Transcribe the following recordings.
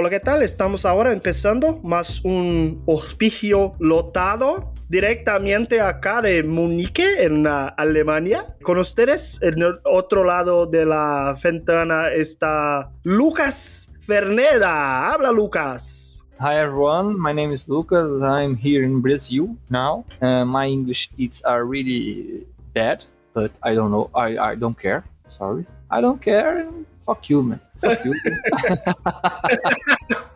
Hola, ¿qué tal? Estamos ahora empezando más un hospicio lotado directamente acá de Múnich, en uh, Alemania. Con ustedes, en el otro lado de la ventana está Lucas Verneda. Habla, Lucas. Hi everyone, my name is Lucas. I'm here in Brazil now. Uh, my English it's are really bad, but I don't know. I, I don't care. Sorry, I don't care. Fuck you, man. Fuck you.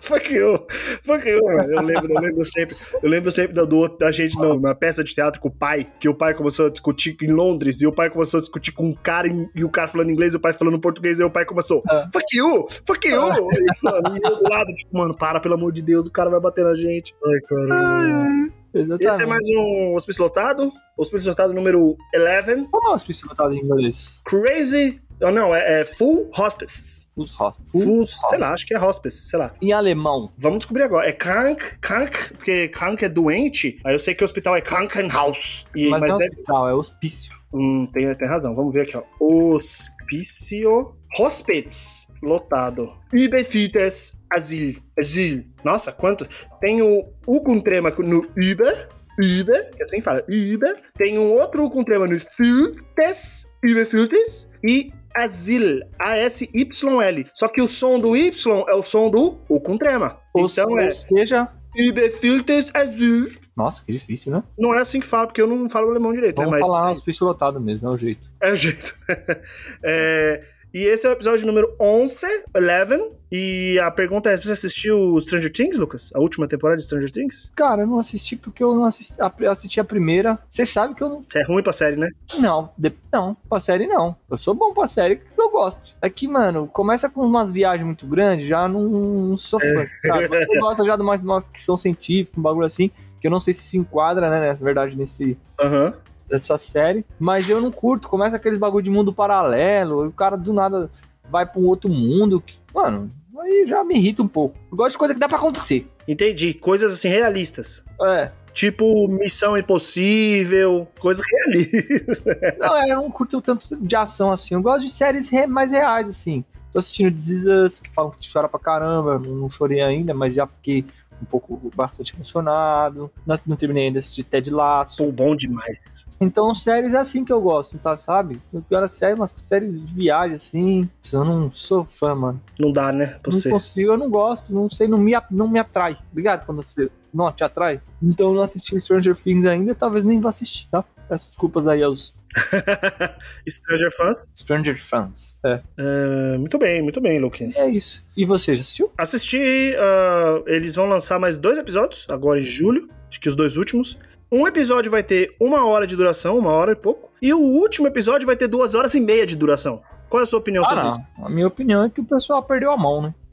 Fuck you, fuck you. Eu lembro, eu lembro sempre, eu lembro sempre da, do, da gente no, na peça de teatro com o pai, que o pai começou a discutir em Londres, e o pai começou a discutir com um cara, e, e o cara falando inglês, e o pai falando português, e o pai começou, Ah. fuck you, fuck you. Ah. E, mano, e eu do lado, tipo, mano, para, pelo amor de Deus, o cara vai bater na gente. Ai, cara. Exatamente. Esse é mais um hospício lotado, hospício lotado número 11, Como é o hospício lotado em inglês? Crazy, oh, não, é, é Full Hospice. Os hosp- Full, sei lá, acho que é Hospice, sei lá. Em alemão. Vamos descobrir agora. É krank, krank, porque krank é doente. Aí eu sei que o hospital é Krankenhaus. E, mas mas não é deve... hospital, é hospício. Hum, tem, tem razão. Vamos ver aqui, ó. Hospício. Hospitz. Lotado. Überfites Asyl. Asyl. Nossa, quanto. Tem o U com trema no Über. Über, que assim fala, Über. Tem um outro U com trema no Fültes, Überfültes. E Asyl, A-S-Y-L. Só que o som do Y é o som do U com trema. Ou, então ou é seja. Überfültes Asyl. Nossa, que difícil, né? Não é assim que fala, porque eu não falo alemão direito, Vamos né? Mas falar hospício lotado mesmo, é o jeito. é o jeito. É, e esse é o episódio número 11, 11. E a pergunta é: você assistiu Stranger Things, Lucas? A última temporada de Stranger Things? Cara, eu não assisti porque eu não assisti assisti a primeira. Você sabe que eu não. Você é ruim pra série, né? Não, de- não, pra série não. Eu sou bom pra série que eu gosto. É que, mano, começa com umas viagens muito grandes, já não, não sou fã. Cara, você gosta já de uma, de uma ficção científica, um bagulho assim, que eu não sei se se enquadra, né, nessa verdade, nesse, Aham. Dessa série. Mas eu não curto. Começa aqueles bagulho de mundo paralelo, e o cara do nada vai pra um outro mundo. que- mano, aí já me irrita um pouco. Eu gosto de coisa que dá pra acontecer. Entendi. Coisas assim realistas. É. Tipo Missão Impossível, coisas realistas. Não, é, eu não curto tanto de ação assim. Eu gosto de séries mais reais, assim. Tô assistindo This Is Us, que falam que chora pra caramba. Não, não chorei ainda, mas já fiquei um pouco bastante emocionado. Não, não terminei ainda de Ted Lasso. Bom demais. Então, séries é assim que eu gosto, tá, sabe? Eu quero séries, umas séries de viagem, assim. Eu não sou fã, mano. Não dá, né? Pra não você. consigo, eu não gosto, não sei, não me, não me atrai. Obrigado quando você não te atrai. Então, eu não assisti Stranger Things ainda, talvez nem vá assistir, tá? Peço desculpas aí aos Stranger Fans. Stranger Fans. É. É, muito bem, muito bem, Lucas. É isso. E você, já assistiu? Assisti, ah, eles vão lançar mais dois episódios, agora em julho, acho que os dois últimos. Um episódio vai ter uma hora de duração, uma hora e pouco, e o último episódio vai ter duas horas e meia de duração. Qual é a sua opinião Ah, sobre não. isso? A minha opinião é que o pessoal perdeu a mão, né?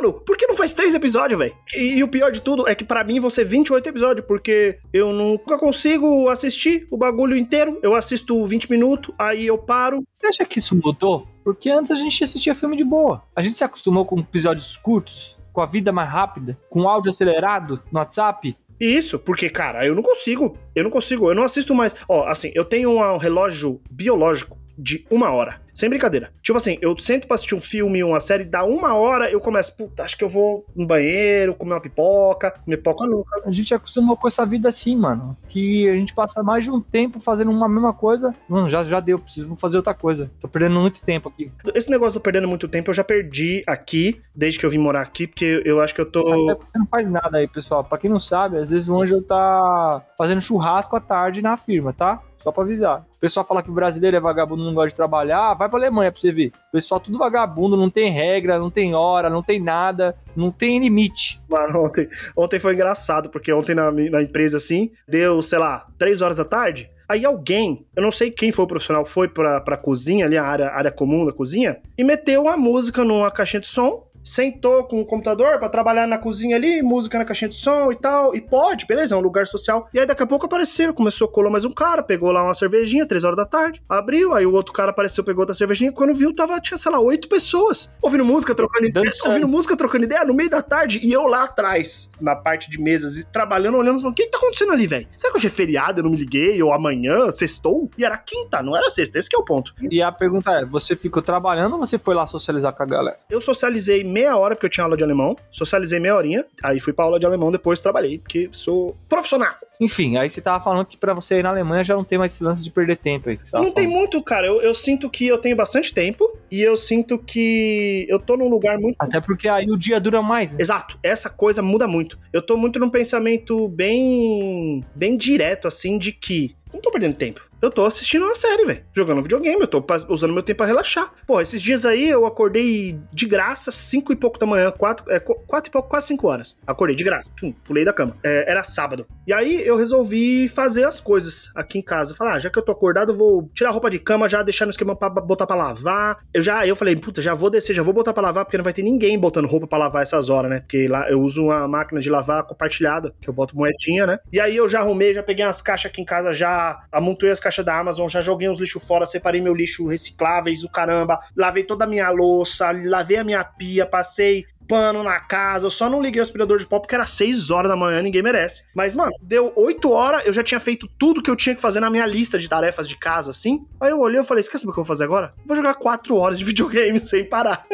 Mano, por que não faz três episódios, velho? E, e o pior de tudo é que pra mim vão ser 28 episódios, porque eu nunca consigo assistir o bagulho inteiro. Eu assisto 20 minutos, aí eu paro. Você acha que isso mudou? Porque antes a gente assistia filme de boa. A gente se acostumou com episódios curtos, com a vida mais rápida, com áudio acelerado no WhatsApp. Isso, porque, cara, eu não consigo. Eu não consigo, eu não assisto mais. Ó, assim, eu tenho um relógio biológico de uma hora. Sem brincadeira. Tipo assim, eu sento pra assistir um filme, uma série, dá uma hora, eu começo, puta, acho que eu vou no banheiro, comer uma pipoca, comer pipoca nunca. A gente acostumou com essa vida assim, mano. Que a gente passa mais de um tempo fazendo uma mesma coisa. Mano, já, já deu, preciso fazer outra coisa. Tô perdendo muito tempo aqui. Esse negócio do perdendo muito tempo eu já perdi aqui, desde que eu vim morar aqui, porque eu acho que eu tô. Até você não faz nada aí, pessoal. Pra quem não sabe, às vezes o Ângelo tá fazendo churrasco à tarde na firma, tá? Só pra avisar. O pessoal fala que o brasileiro é vagabundo, não gosta de trabalhar. Vai pra Alemanha pra você ver. O pessoal tudo vagabundo, não tem regra, não tem hora, não tem nada, não tem limite. Mano, ontem, ontem foi engraçado, porque ontem na, na empresa, assim, deu, sei lá, três horas da tarde. Aí alguém, eu não sei quem foi o profissional, foi pra, pra cozinha, ali, a área, área comum da cozinha, e meteu uma música numa caixinha de som, sentou com o computador pra trabalhar na cozinha ali, música na caixinha de som e tal, e pode, beleza, é um lugar social. E aí daqui a pouco apareceram, começou a colar mais um cara, pegou lá uma cervejinha, três horas da tarde, abriu, aí o outro cara apareceu, pegou outra cervejinha, quando viu, tava, tinha, sei lá, oito pessoas, ouvindo música, trocando ideia, Dançando. ouvindo música, trocando ideia, no meio da tarde, e eu lá atrás, na parte de mesas, e trabalhando, olhando, falando, o que que tá acontecendo ali, velho? Será que hoje é feriado, eu não me liguei, ou amanhã, sextou? E era quinta, não era sexta, esse que é o ponto. E a pergunta é: você ficou trabalhando ou você foi lá socializar com a galera? Eu socializei meia hora porque eu tinha aula de alemão, socializei meia horinha, aí fui pra aula de alemão, depois trabalhei, porque sou profissional. Enfim, aí você tava falando que pra você ir na Alemanha já não tem mais esse lance de perder tempo aí. Não tem muito, cara. Eu, eu sinto que eu tenho bastante tempo e eu sinto que eu tô num lugar muito. Até porque aí o dia dura mais, né? Exato, essa coisa muda muito. Eu tô muito num pensamento bem. bem direto, assim, de que. Não tô perdendo tempo. Eu tô assistindo uma série, velho. Jogando videogame, eu tô usando meu tempo pra relaxar. Pô, esses dias aí eu acordei de graça, cinco e pouco da manhã, quatro, é, qu- quatro e pouco, quase cinco horas. Acordei de graça. Pum, pulei da cama. É, era sábado. E aí eu resolvi fazer as coisas aqui em casa. Falar, ah, já que eu tô acordado, eu vou tirar a roupa de cama, já deixar no esquema pra botar pra lavar. Eu já, eu falei, puta, já vou descer, já vou botar pra lavar, porque não vai ter ninguém botando roupa pra lavar essas horas, né? Porque lá eu uso uma máquina de lavar compartilhada, que eu boto moedinha, né? E aí eu já arrumei, já peguei umas caixas aqui em casa, já amontoei as caixas da Amazon, já joguei uns lixos fora, separei meu lixo recicláveis, o caramba, lavei toda a minha louça, lavei a minha pia, passei pano na casa, eu só não liguei o aspirador de pó porque era 6 horas da manhã, ninguém merece. Mas, mano, deu 8 horas, eu já tinha feito tudo que eu tinha que fazer na minha lista de tarefas de casa, assim. Aí eu olhei e falei, esquece o que eu vou fazer agora? Vou jogar 4 horas de videogame sem parar.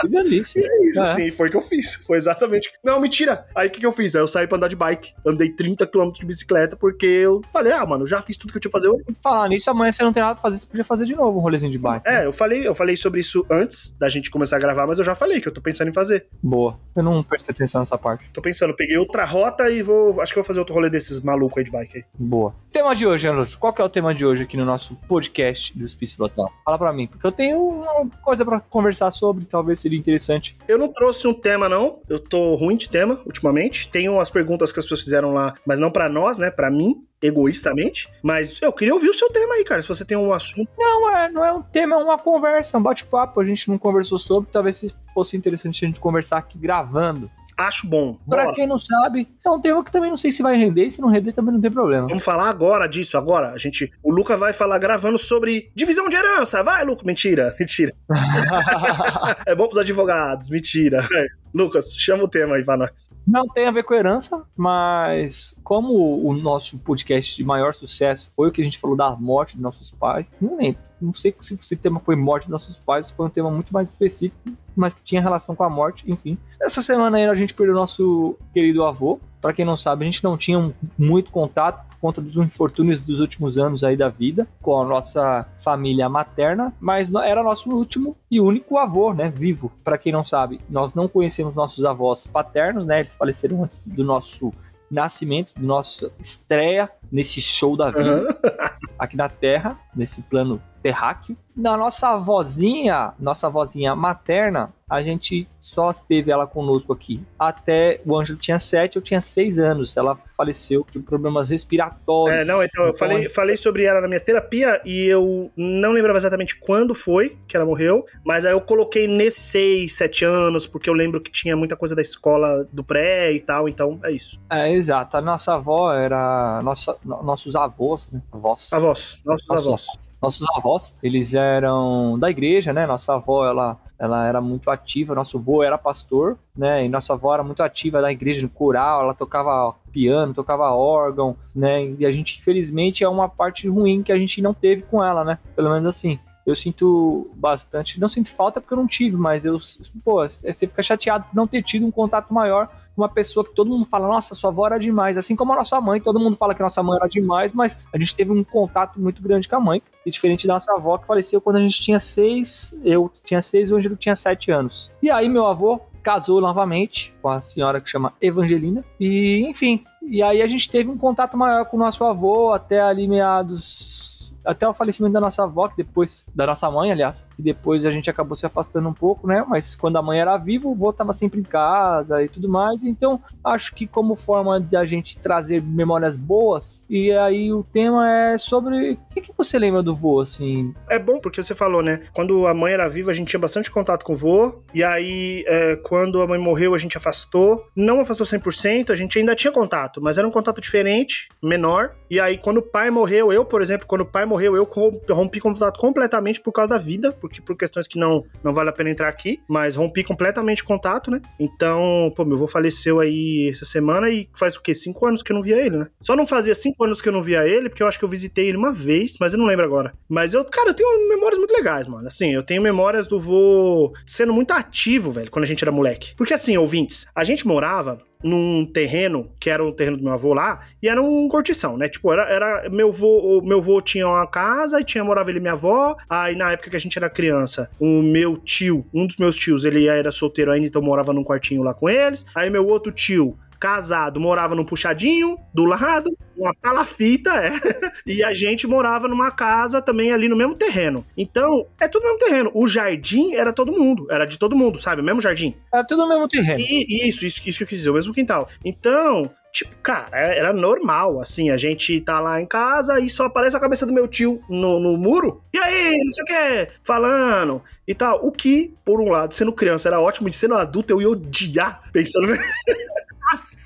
Que delícia. É isso, É. assim, foi o que eu fiz. Foi exatamente. Não, mentira. Aí o que, que eu fiz? Aí eu saí pra andar de bike. Andei 30 km de bicicleta porque eu falei, ah, mano, já fiz tudo que eu tinha que fazer hoje. Falar nisso, amanhã você não tem nada pra fazer, você podia fazer de novo um rolezinho de bike. É, eu falei, eu falei sobre isso antes da gente começar a gravar, mas eu já falei que eu tô pensando em fazer. Boa. Eu não prestei atenção nessa parte. Tô pensando, peguei outra rota e vou. Acho que eu vou fazer outro rolê desses malucos aí de bike aí. Boa. Tema de hoje, Anderson. Qual que é o tema de hoje aqui no nosso podcast do Hospício Total? Fala pra mim, porque eu tenho uma coisa pra conversar sobre, talvez seria interessante. Eu não trouxe um tema, não. Eu tô ruim de tema ultimamente. Tenho as perguntas que as pessoas fizeram lá, mas não pra nós, né? Pra mim, egoístamente. Mas eu queria ouvir o seu tema aí, cara. Se você tem um assunto. Não é, não é um tema, é uma conversa, um bate-papo. A gente não conversou sobre, talvez se fosse interessante a gente conversar aqui gravando. Acho bom. Pra Bora. quem não sabe, é um tema que também não sei se vai render, se não render também não tem problema. Vamos falar agora disso, agora. A gente, o Luca vai falar gravando sobre divisão de herança. Vai, Luca. Mentira, mentira. É bom pros advogados. Mentira. É. Lucas, chama o tema aí pra nós. Não tem a ver com herança, mas como o nosso podcast de maior sucesso foi o que a gente falou da morte dos nossos pais, não lembro. Não sei se o tema foi morte dos nossos pais, foi um tema muito mais específico, mas que tinha relação com a morte, enfim. Essa semana aí a gente perdeu nosso querido avô. Pra quem não sabe, a gente não tinha um- muito contato por conta dos infortúnios dos últimos anos aí da vida com a nossa família materna, mas era nosso último e único avô, né, vivo. Pra quem não sabe, nós não conhecemos nossos avós paternos, né? Eles faleceram antes do nosso nascimento, do nossa estreia nesse show da vida aqui na Terra, nesse plano terráqueo. Na nossa avózinha, nossa avózinha materna, a gente só teve ela conosco aqui até o Ângelo tinha sete, eu tinha seis anos. Ela faleceu por problemas respiratórios. É, não, então eu falei, falei sobre ela na minha terapia e eu não lembrava exatamente quando foi que ela morreu, mas aí eu coloquei nesses 6, 7 anos, porque eu lembro que tinha muita coisa da escola do pré e tal, então é isso. É, exato. A nossa avó era. Nossa, no- nossos avós, né? Avós. Avós, nossos Nossa. avós. Nossos avós, eles eram da igreja, né? Nossa avó, ela, ela era muito ativa, nosso avô era pastor, né? E nossa avó era muito ativa da igreja, no coral, ela tocava piano, tocava órgão, né? E a gente, infelizmente, é uma parte ruim que a gente não teve com ela, né? Pelo menos assim. Eu sinto bastante, não sinto falta porque eu não tive, mas eu, pô, você fica chateado por não ter tido um contato maior uma pessoa que todo mundo fala, nossa, sua avó era demais. Assim como a nossa mãe, todo mundo fala que nossa mãe era demais, mas a gente teve um contato muito grande com a mãe. E diferente da nossa avó, que faleceu quando a gente tinha seis, eu tinha seis e o Ângelo tinha sete anos. E aí meu avô casou novamente com a senhora que chama Evangelina. E, enfim, e aí a gente teve um contato maior com o nosso avô até ali meados até o falecimento da nossa avó, que depois, da nossa mãe, aliás, que depois a gente acabou se afastando um pouco, né? Mas quando a mãe era viva, o avô tava sempre em casa e tudo mais. Então, acho que como forma de a gente trazer memórias boas, e aí o tema é sobre. O que, que você lembra do vô, assim? É bom porque você falou, né? Quando a mãe era viva, a gente tinha bastante contato com o vô. E aí, é, quando a mãe morreu, a gente afastou. Não afastou 100%, a gente ainda tinha contato, mas era um contato diferente, menor. E aí, quando o pai morreu, eu, por exemplo, quando o pai morreu, eu rompi contato completamente por causa da vida, porque por questões que não, não vale a pena entrar aqui, mas rompi completamente contato, né? Então, pô, meu avô faleceu aí essa semana e faz o quê? Cinco anos que eu não via ele, né? Só não fazia cinco anos que eu não via ele, porque eu acho que eu visitei ele uma vez, mas eu não lembro agora. Mas eu, cara, eu tenho memórias muito legais, mano. Assim, eu tenho memórias do vô sendo muito ativo, velho, quando a gente era moleque. Porque assim, ouvintes, a gente morava num terreno, que era o terreno do meu avô lá, e era um cortição, né? Tipo, era, era meu avô, meu avô tinha uma casa e tinha morava ele e minha avó. Aí na época que a gente era criança, o meu tio, um dos meus tios, ele era solteiro ainda, então morava num quartinho lá com eles. Aí meu outro tio casado, morava num puxadinho do lado, uma palafita, é. e a gente morava numa casa também ali no mesmo terreno. Então, é tudo no mesmo terreno. O jardim era todo mundo, era de todo mundo, sabe? O mesmo jardim. Era tudo no mesmo terreno. E, isso, isso, isso que eu quis dizer, o mesmo quintal. Então, tipo, cara, é, era normal, assim, a gente tá lá em casa e só aparece a cabeça do meu tio no, no muro, e aí, não sei o que, falando e tal. O que, por um lado, sendo criança era ótimo, e sendo adulto eu ia odiar, pensando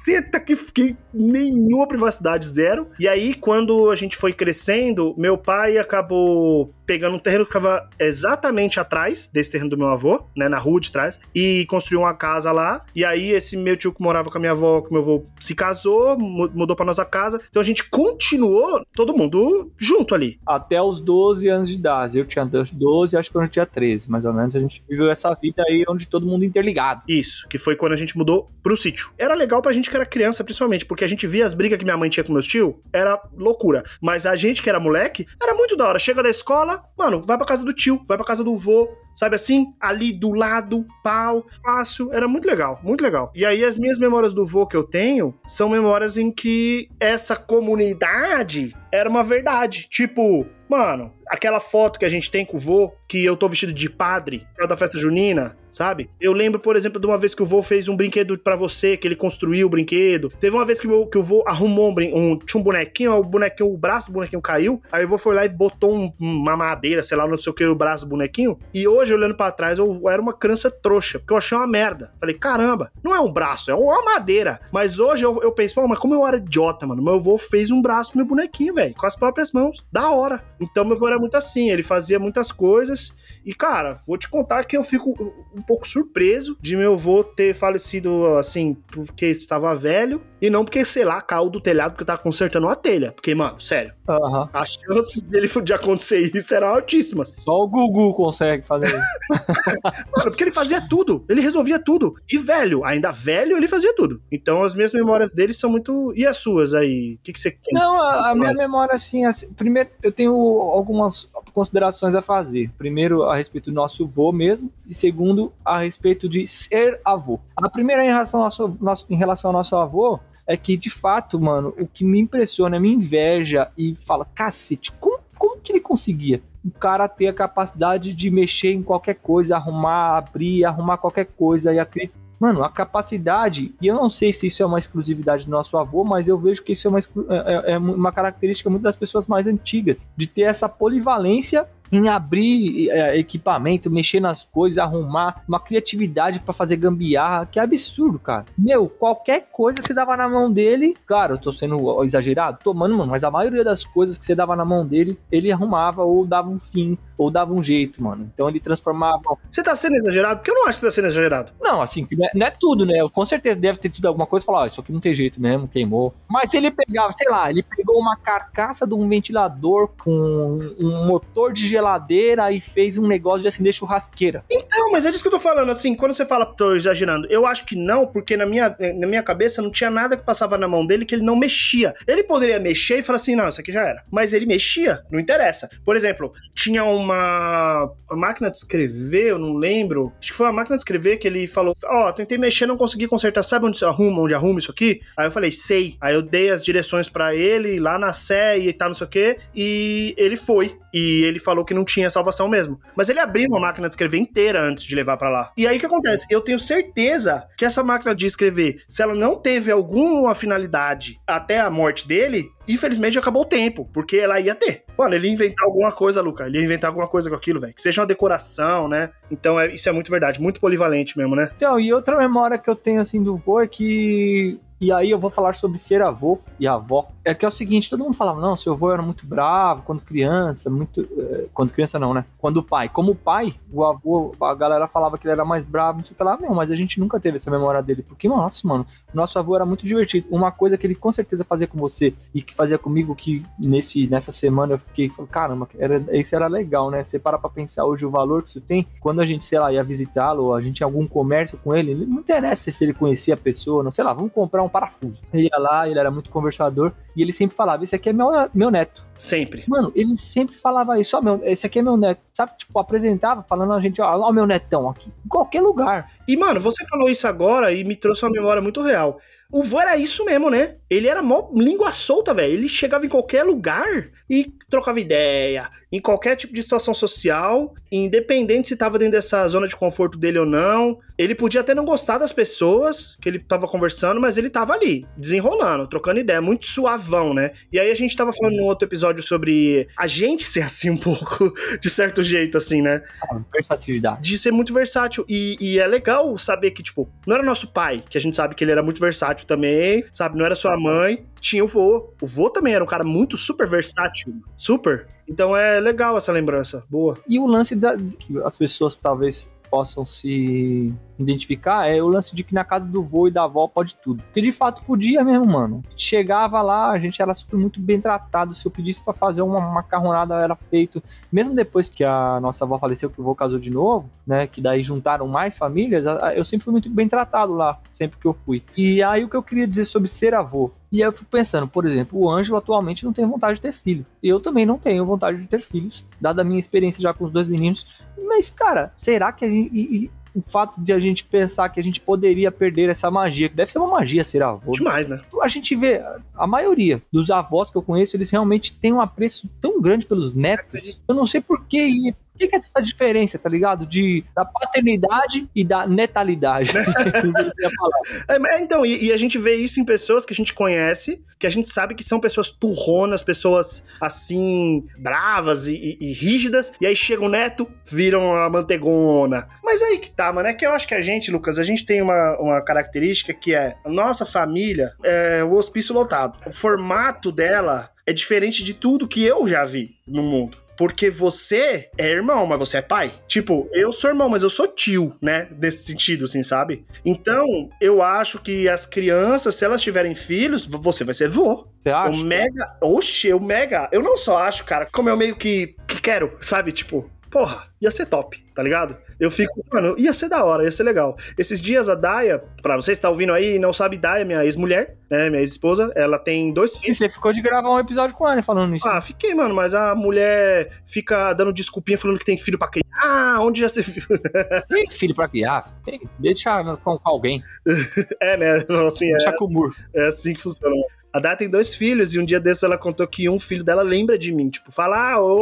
caceta que fiquei nenhuma privacidade, zero. E aí, quando a gente foi crescendo, meu pai acabou pegando um terreno que ficava exatamente atrás desse terreno do meu avô, né, na rua de trás, e construiu uma casa lá. E aí, esse meu tio que morava com a minha avó, com meu avô, se casou, mudou para nossa casa. Então a gente continuou, todo mundo junto ali. Até os 12 anos de idade. Eu tinha 12, acho que eu tinha 13, mais ou menos. A gente viveu essa vida aí onde todo mundo interligado. Isso, que foi quando a gente mudou pro sítio. Era legal pra gente era criança, principalmente, porque a gente via as brigas que minha mãe tinha com meus tio, era loucura. Mas a gente que era moleque, era muito da hora. Chega da escola, mano, vai pra casa do tio, vai pra casa do vô, sabe assim? Ali do lado, pau, fácil. Era muito legal, muito legal. E aí as minhas memórias do vô que eu tenho são memórias em que essa comunidade era uma verdade. Tipo, mano, aquela foto que a gente tem com o vô, que eu tô vestido de padre, da festa junina, sabe? Eu lembro, por exemplo, de uma vez que o vô fez um brinquedo para você, que ele construiu o brinquedo. Teve uma vez que o, que o vô arrumou um, um, tinha um bonequinho, o bonequinho, o braço do bonequinho caiu, aí o vô foi lá e botou um, uma madeira, sei lá, não sei o que, o braço do bonequinho. E hoje, olhando para trás, eu, era uma criança trouxa, porque eu achei uma merda. Falei, caramba, não é um braço, é uma madeira. Mas hoje eu, eu penso, mas como eu era idiota, mano, meu avô fez um braço pro meu bonequinho, velho, com as próprias mãos. Da hora. Então meu avô era muito assim, ele fazia muitas coisas. E, cara, vou te contar que eu fico um pouco surpreso de meu avô ter falecido assim, porque estava velho. E não porque, sei lá, caiu do telhado porque tava consertando uma telha. Porque, mano, sério. Uhum. As chances dele de acontecer isso eram altíssimas. Só o Gugu consegue fazer isso. mano, porque ele fazia tudo. Ele resolvia tudo. E velho, ainda velho, ele fazia tudo. Então as minhas memórias dele são muito. E as suas aí? O que, que você tem? Não, a, a minha memória, assim, assim, primeiro, eu tenho algumas considerações a fazer. Primeiro, a respeito do nosso avô mesmo. E segundo, a respeito de ser avô. A primeira, em relação ao nosso, nosso, em relação ao nosso avô, é que, de fato, mano, o que me impressiona, me inveja e fala, cacete, como, como que ele conseguia? O cara ter a capacidade de mexer em qualquer coisa, arrumar, abrir, arrumar qualquer coisa e acreditar Mano, a capacidade, e eu não sei se isso é uma exclusividade do nosso avô, mas eu vejo que isso é uma, é, é uma característica muito das pessoas mais antigas, de ter essa polivalência em abrir é, equipamento, mexer nas coisas, arrumar, uma criatividade para fazer gambiarra, que é absurdo, cara. Meu, qualquer coisa que você dava na mão dele, claro, eu tô sendo exagerado, tomando, mano, mas a maioria das coisas que você dava na mão dele, ele arrumava ou dava um fim, ou dava um jeito, mano. Então ele transformava. Você tá sendo exagerado? Porque eu não acho que você tá sendo exagerado. Não, assim, não é, não é tudo, né? Com certeza deve ter tido alguma coisa e falar, ah, isso aqui não tem jeito mesmo, queimou. Mas ele pegava, sei lá, ele pegou uma carcaça de um ventilador com um motor de geladeira e fez um negócio de acender churrasqueira. Então, mas é disso que eu tô falando, assim, quando você fala, tô exagerando, eu acho que não, porque na minha, na minha cabeça não tinha nada que passava na mão dele que ele não mexia. Ele poderia mexer e falar assim, não, isso aqui já era. Mas ele mexia, não interessa. Por exemplo, tinha uma, uma máquina de escrever, eu não lembro, acho que foi uma máquina de escrever que ele falou, ó, oh, tentei mexer, não consegui consertar, sabe onde arruma, onde arruma isso aqui? Aí eu falei, sei. Aí eu dei as direções para ele, lá na Sé e tal, não sei o quê, e ele foi. E ele falou que não tinha salvação mesmo. Mas ele abriu uma máquina de escrever inteira antes de levar para lá. E aí o que acontece? Eu tenho certeza que essa máquina de escrever, se ela não teve alguma finalidade até a morte dele, infelizmente acabou o tempo, porque ela ia ter. Mano, ele ia inventar alguma coisa, Luca. Ele ia inventar alguma coisa com aquilo, velho. Que seja uma decoração, né? Então é, isso é muito verdade, muito polivalente mesmo, né? Então, e outra memória que eu tenho assim do vô é que e aí eu vou falar sobre ser avô e avó. É que é o seguinte, todo mundo falava, não, seu avô era muito bravo quando criança, muito... Eh, quando criança não, né? Quando pai. Como pai, o avô, a galera falava que ele era mais bravo, não sei o que lá. Não, mas a gente nunca teve essa memória dele. Porque, nossa, mano, nosso avô era muito divertido. Uma coisa que ele com certeza fazia com você e que fazia comigo, que nesse, nessa semana eu fiquei, caramba, era, isso era legal, né? Você para pra pensar hoje o valor que isso tem. Quando a gente, sei lá, ia visitá-lo, a gente tinha algum comércio com ele, não interessa se ele conhecia a pessoa, não sei lá, vamos comprar um parafuso. Ele ia lá, ele era muito conversador e ele sempre falava: Esse aqui é meu, meu neto. Sempre. Mano, ele sempre falava isso: Ó, meu, esse aqui é meu neto. Sabe? Tipo, apresentava, falando a gente: Ó, ó, meu netão aqui. Em qualquer lugar. E, mano, você falou isso agora e me trouxe uma memória muito real. O vô era isso mesmo, né? Ele era mó língua solta, velho. Ele chegava em qualquer lugar e trocava ideia, em qualquer tipo de situação social, independente se estava dentro dessa zona de conforto dele ou não. Ele podia até não gostar das pessoas que ele estava conversando, mas ele estava ali, desenrolando, trocando ideia, muito suavão, né? E aí a gente estava falando no outro episódio sobre a gente ser assim um pouco, de certo jeito, assim, né? Ah, versatilidade. De ser muito versátil. E, e é legal saber que, tipo, não era nosso pai, que a gente sabe que ele era muito versátil também, sabe? Não era sua mãe, tinha o vô. O vô também era um cara muito super versátil. Super. Então é legal essa lembrança. Boa. E o lance da, que as pessoas talvez possam se identificar é o lance de que na casa do vô e da avó pode tudo. Porque de fato podia mesmo, mano. Chegava lá, a gente era super muito bem tratado. Se eu pedisse para fazer uma macarronada, era feito. Mesmo depois que a nossa avó faleceu, que o vô casou de novo, né? Que daí juntaram mais famílias, eu sempre fui muito bem tratado lá, sempre que eu fui. E aí o que eu queria dizer sobre ser avô. E aí eu fico pensando, por exemplo, o Ângelo atualmente não tem vontade de ter filho. Eu também não tenho vontade de ter filhos, dada a minha experiência já com os dois meninos. Mas, cara, será que a gente o fato de a gente pensar que a gente poderia perder essa magia, que deve ser uma magia ser avô. Demais, né? A gente vê, a maioria dos avós que eu conheço, eles realmente têm um apreço tão grande pelos netos. Eu não sei por que o que, que é essa diferença, tá ligado? De, da paternidade e da netalidade. é, então, e, e, a gente vê isso em pessoas que a gente conhece, que a gente sabe que são pessoas turronas, pessoas assim, bravas e, e, e rígidas, e aí chega o neto, viram a mantegona. Mas aí que tá, mano, é que eu acho que a gente, Lucas, a gente tem uma, uma característica que é a nossa família é o hospício lotado. O formato dela é diferente de tudo que eu já vi no mundo. Porque você é irmão, mas você é pai. Tipo, eu sou irmão, mas eu sou tio, né? Nesse sentido, assim, sabe? Então, eu acho que as crianças, se elas tiverem filhos, você vai ser vô. Você acha? O mega. Oxe, o mega. Eu não só acho, cara, como eu meio que, que quero, sabe? Tipo, porra, ia ser top, tá ligado? Eu fico, mano, ia ser da hora, ia ser legal. Esses dias a Daya, pra você estar ouvindo aí e não sabe, Daya, minha ex-mulher, né, minha ex-esposa, ela tem dois filhos. E você ficou de gravar um episódio com ela falando isso? Ah, fiquei, mano, mas a mulher fica dando desculpinha falando que tem filho pra criar. Ah, onde já se viu? Tem filho pra criar? Tem, deixa com, alguém. é, né? Assim, deixa é, com o muro. É assim que funciona. A Daya tem dois filhos e um dia desses ela contou que um filho dela lembra de mim. Tipo, fala, ah, ou,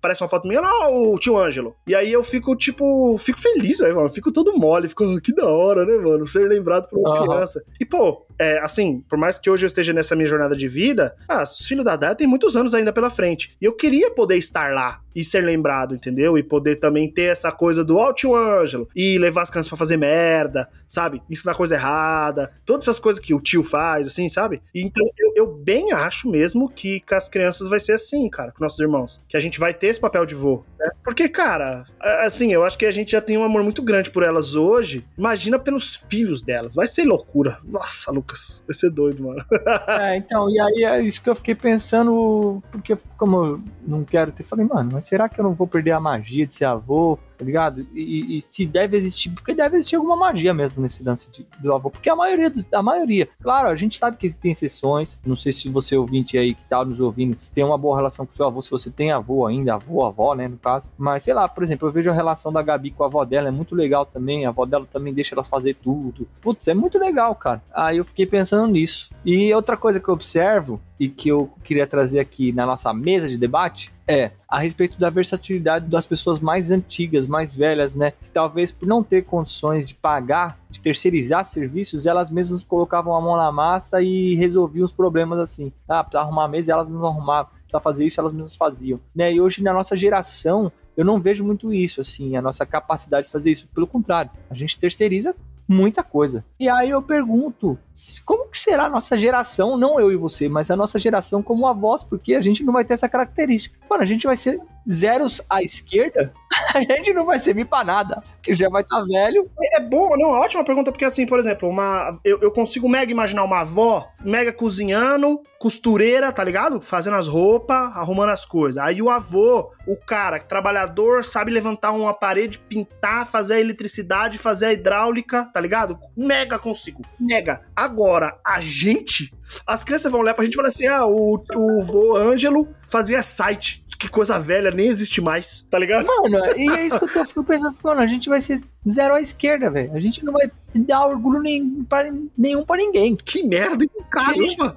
parece uma foto minha, não, o tio Ângelo. E aí eu fico, tipo, fico feliz, velho, mano. Fico todo mole, fico, ah, que da hora, né, mano? Ser lembrado por uma uhum. criança. E, pô, é, assim, por mais que hoje eu esteja nessa minha jornada de vida, ah, os filhos da Daya têm muitos anos ainda pela frente. E eu queria poder estar lá e ser lembrado, entendeu? E poder também ter essa coisa do, ó, oh, tio Ângelo, e levar as crianças pra fazer merda, sabe? Ensinar coisa errada, todas essas coisas que o tio faz, assim, sabe? Então eu, eu bem acho mesmo que com as crianças vai ser assim, cara, com nossos irmãos. Que a gente vai ter esse papel de vô, né? Porque, cara, assim, eu acho que a gente já tem um amor muito grande por elas hoje. Imagina pelos filhos delas. Vai ser loucura. Nossa, Lucas, vai ser doido, mano. é, então, e aí é isso que eu fiquei pensando, porque como eu não quero ter, falei, mano, mas será que eu não vou perder a magia de ser avô? Tá ligado? E, e, se deve existir, porque deve existir alguma magia mesmo nesse lance de, do avô, porque a maioria, a maioria, claro, a gente sabe que existem exceções, não sei se você ouvinte aí que tá nos ouvindo tem uma boa relação com seu avô, se você tem avô ainda, avô, avó, né, no caso, mas sei lá, por exemplo, eu vejo a relação da Gabi com a avó dela, é muito legal também, a avó dela também deixa elas fazer tudo, putz, é muito legal, cara, aí eu fiquei pensando nisso, e outra coisa que eu observo, e que eu queria trazer aqui na nossa mesa de debate, É, a respeito da versatilidade das pessoas mais antigas, mais velhas, né? Talvez por não ter condições de pagar, de terceirizar serviços, elas mesmas colocavam a mão na massa e resolviam os problemas assim. Ah, precisa arrumar a mesa, elas mesmas arrumavam. Precisa fazer isso, elas mesmas faziam. Né? E hoje, na nossa geração, eu não vejo muito isso, assim, a nossa capacidade de fazer isso. Pelo contrário, a gente terceiriza muita coisa. E aí eu pergunto, como que será a nossa geração, não eu e você, mas a nossa geração como avós, porque a gente não vai ter essa característica. Mano, a gente vai ser zeros à esquerda, a gente não vai servir pra nada, porque já vai estar tá velho. É, é bom, não, é ótima pergunta, porque assim, por exemplo, uma, eu, eu consigo mega imaginar uma avó, mega cozinhando, costureira, tá ligado? Fazendo as roupas, arrumando as coisas. Aí o avô, o cara, trabalhador, sabe levantar uma parede, pintar, fazer a eletricidade, fazer a hidráulica, tá ligado? Mega consigo, mega. Agora, a gente, as crianças vão olhar pra gente e falar assim, ah, o, o vô Ângelo fazia site que coisa velha, nem existe mais, tá ligado? Mano, e é isso que eu tô, fico pensando, mano, a gente vai ser zero à esquerda, velho. A gente não vai dar orgulho nem pra, nenhum pra ninguém. Que merda, hein? caramba!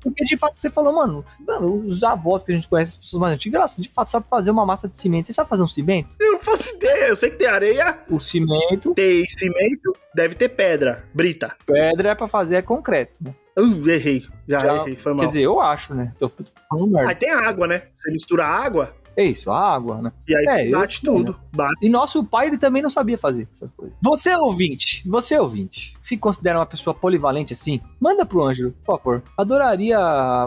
Porque de fato você falou, mano, mano, os avós que a gente conhece, as pessoas mais antigas, elas de fato sabem fazer uma massa de cimento. Você sabe fazer um cimento? Eu não faço ideia, eu sei que tem areia. O cimento. Tem cimento, deve ter pedra, brita. Pedra é pra fazer é concreto, né? Uh, errei. Já, Já, errei, foi mal. Quer dizer, eu acho, né? Tô falando merda. Aí tem água, né? Você mistura água. É isso, água, né? E aí é, você bate eu, tudo. Né? Bate. E nosso pai, ele também não sabia fazer essas coisas. Você ouvinte, você ouvinte, se considera uma pessoa polivalente assim, manda pro Ângelo, por favor. Adoraria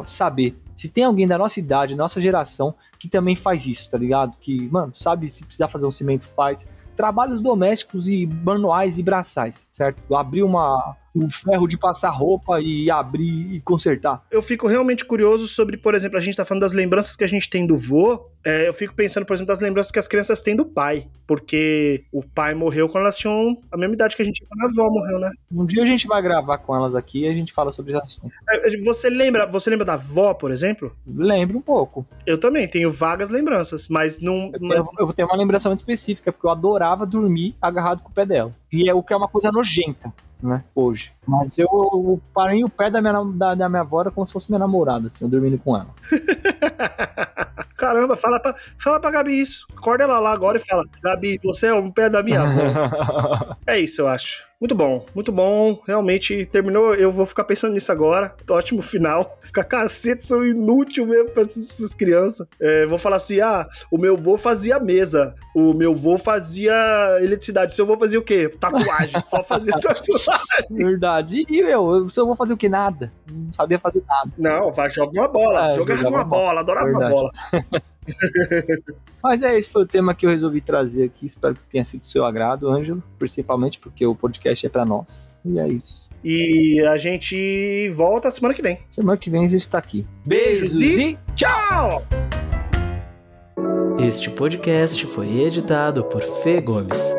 saber se tem alguém da nossa idade, nossa geração, que também faz isso, tá ligado? Que, mano, sabe se precisar fazer um cimento, faz. Trabalhos domésticos e manuais e braçais, certo? Abrir uma, o ferro de passar roupa e abrir e consertar. Eu fico realmente curioso sobre, por exemplo, a gente tá falando das lembranças que a gente tem do vô. É, eu fico pensando, por exemplo, das lembranças que as crianças têm do pai. Porque o pai morreu quando elas tinham a mesma idade que a gente tinha quando a avó morreu, né? Um dia a gente vai gravar com elas aqui e a gente fala sobre esse assunto. É, você lembra, você lembra da avó, por exemplo? Lembro um pouco. Eu também tenho vagas lembranças, mas não. Eu, mas... eu tenho uma lembrança muito específica, porque eu adorava dormir agarrado com o pé dela. E é o que é uma coisa nojenta né? Hoje. Mas eu, eu parei o pé da minha, da, da minha avó como se fosse minha namorada, assim, eu dormindo com ela. Caramba, fala pra, fala pra Gabi isso. Acorda ela lá agora e fala: Gabi, você é um pé da minha avó. é isso, eu acho. Muito bom, muito bom. Realmente terminou. Eu vou ficar pensando nisso agora. Ótimo final. Ficar cacete, sou inútil mesmo pra essas crianças. É, vou falar assim: ah, o meu vô fazia mesa. O meu vô fazia eletricidade. Seu vô fazia o quê? Tatuagem. Só fazia tatuagem. Verdade. E meu, seu vô fazia o quê? Nada. Não sabia fazer nada. Não, vai jogar uma bola. É, jogava uma bola. Adorava Verdade. uma bola. Mas é, esse foi o tema que eu resolvi trazer aqui. Espero que tenha sido do seu agrado, Ângelo. Principalmente porque o podcast é para nós. E é isso. E a gente volta semana que vem. Semana que vem a gente está aqui. Beijos, Beijos e tchau! Este podcast foi editado por Fê Gomes.